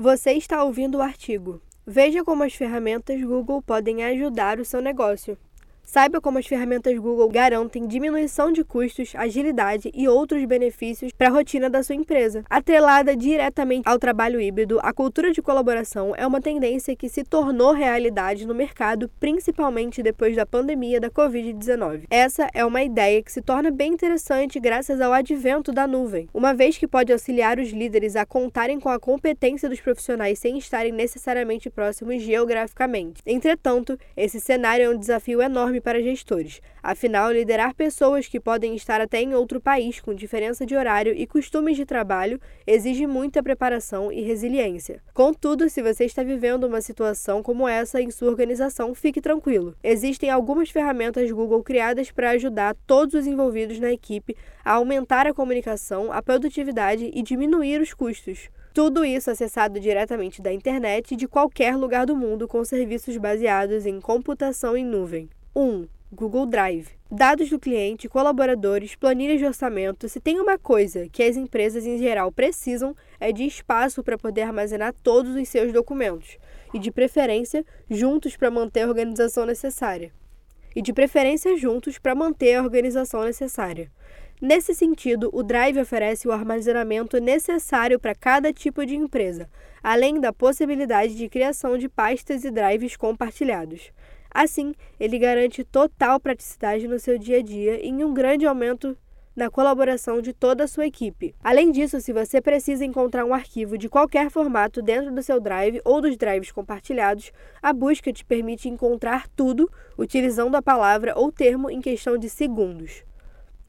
Você está ouvindo o artigo. Veja como as ferramentas Google podem ajudar o seu negócio. Saiba como as ferramentas Google garantem diminuição de custos, agilidade e outros benefícios para a rotina da sua empresa. Atrelada diretamente ao trabalho híbrido, a cultura de colaboração é uma tendência que se tornou realidade no mercado, principalmente depois da pandemia da Covid-19. Essa é uma ideia que se torna bem interessante graças ao advento da nuvem, uma vez que pode auxiliar os líderes a contarem com a competência dos profissionais sem estarem necessariamente próximos geograficamente. Entretanto, esse cenário é um desafio enorme enorme para gestores. Afinal, liderar pessoas que podem estar até em outro país com diferença de horário e costumes de trabalho exige muita preparação e resiliência. Contudo, se você está vivendo uma situação como essa em sua organização, fique tranquilo. Existem algumas ferramentas Google criadas para ajudar todos os envolvidos na equipe a aumentar a comunicação, a produtividade e diminuir os custos. Tudo isso acessado diretamente da internet de qualquer lugar do mundo com serviços baseados em computação em nuvem. 1. Google Drive. Dados do cliente, colaboradores, planilhas de orçamento. Se tem uma coisa que as empresas em geral precisam é de espaço para poder armazenar todos os seus documentos e, de preferência, juntos para manter a organização necessária. E de preferência juntos para manter a organização necessária. Nesse sentido, o Drive oferece o armazenamento necessário para cada tipo de empresa, além da possibilidade de criação de pastas e drives compartilhados. Assim, ele garante total praticidade no seu dia a dia e um grande aumento na colaboração de toda a sua equipe. Além disso, se você precisa encontrar um arquivo de qualquer formato dentro do seu Drive ou dos drives compartilhados, a busca te permite encontrar tudo utilizando a palavra ou termo em questão de segundos.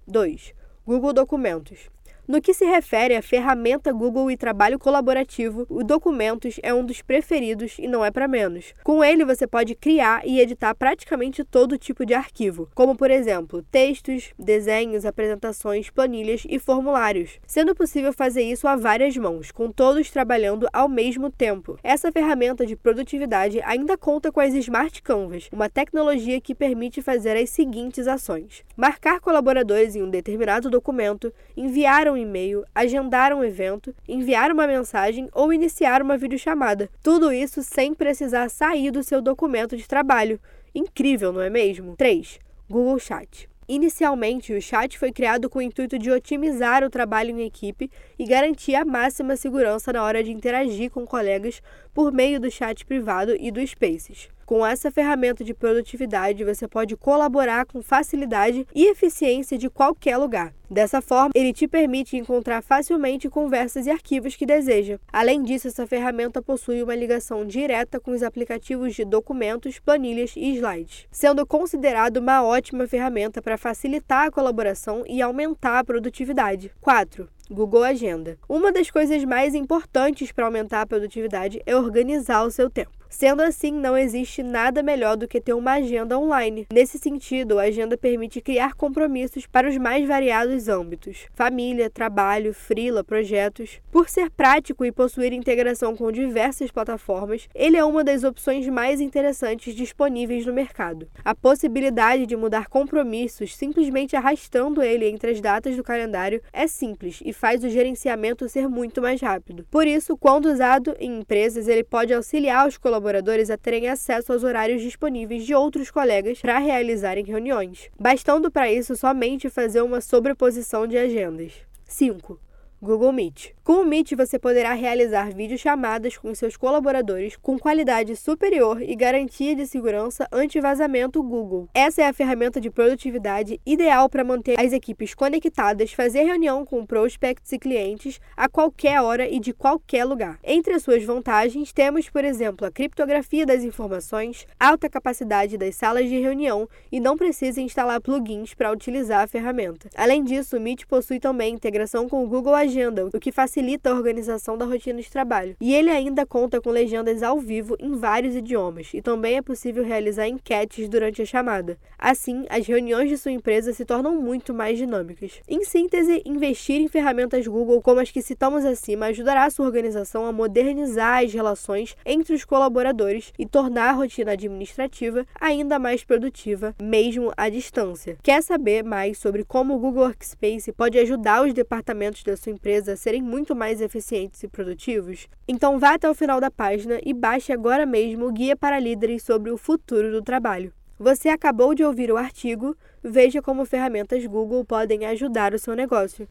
2. Google Documentos. No que se refere à ferramenta Google e trabalho colaborativo, o Documentos é um dos preferidos e não é para menos. Com ele, você pode criar e editar praticamente todo tipo de arquivo, como por exemplo, textos, desenhos, apresentações, planilhas e formulários, sendo possível fazer isso a várias mãos, com todos trabalhando ao mesmo tempo. Essa ferramenta de produtividade ainda conta com as Smart Canvas, uma tecnologia que permite fazer as seguintes ações: marcar colaboradores em um determinado documento, enviar um e-mail, agendar um evento, enviar uma mensagem ou iniciar uma videochamada. Tudo isso sem precisar sair do seu documento de trabalho. Incrível, não é mesmo? 3. Google Chat. Inicialmente, o chat foi criado com o intuito de otimizar o trabalho em equipe e garantir a máxima segurança na hora de interagir com colegas por meio do chat privado e do Spaces. Com essa ferramenta de produtividade, você pode colaborar com facilidade e eficiência de qualquer lugar. Dessa forma, ele te permite encontrar facilmente conversas e arquivos que deseja. Além disso, essa ferramenta possui uma ligação direta com os aplicativos de documentos, planilhas e slides, sendo considerado uma ótima ferramenta para facilitar a colaboração e aumentar a produtividade. 4. Google Agenda. Uma das coisas mais importantes para aumentar a produtividade é organizar o seu tempo. Sendo assim, não existe nada melhor do que ter uma agenda online. Nesse sentido, a agenda permite criar compromissos para os mais variados âmbitos: família, trabalho, freela, projetos. Por ser prático e possuir integração com diversas plataformas, ele é uma das opções mais interessantes disponíveis no mercado. A possibilidade de mudar compromissos simplesmente arrastando ele entre as datas do calendário é simples e faz o gerenciamento ser muito mais rápido. Por isso, quando usado em empresas, ele pode auxiliar os colaboradores colaboradores a terem acesso aos horários disponíveis de outros colegas para realizarem reuniões, bastando para isso somente fazer uma sobreposição de agendas. 5. Google Meet. Com o Meet, você poderá realizar videochamadas com seus colaboradores com qualidade superior e garantia de segurança anti-vazamento Google. Essa é a ferramenta de produtividade ideal para manter as equipes conectadas, fazer reunião com prospects e clientes a qualquer hora e de qualquer lugar. Entre as suas vantagens, temos, por exemplo, a criptografia das informações, alta capacidade das salas de reunião e não precisa instalar plugins para utilizar a ferramenta. Além disso, o Meet possui também integração com o Google agenda, o que facilita a organização da rotina de trabalho. E ele ainda conta com legendas ao vivo em vários idiomas, e também é possível realizar enquetes durante a chamada. Assim, as reuniões de sua empresa se tornam muito mais dinâmicas. Em síntese, investir em ferramentas Google como as que citamos acima ajudará a sua organização a modernizar as relações entre os colaboradores e tornar a rotina administrativa ainda mais produtiva, mesmo à distância. Quer saber mais sobre como o Google Workspace pode ajudar os departamentos da sua empresa a serem muito muito mais eficientes e produtivos? Então vá até o final da página e baixe agora mesmo o Guia para Líderes sobre o Futuro do Trabalho. Você acabou de ouvir o artigo Veja como ferramentas Google podem ajudar o seu negócio.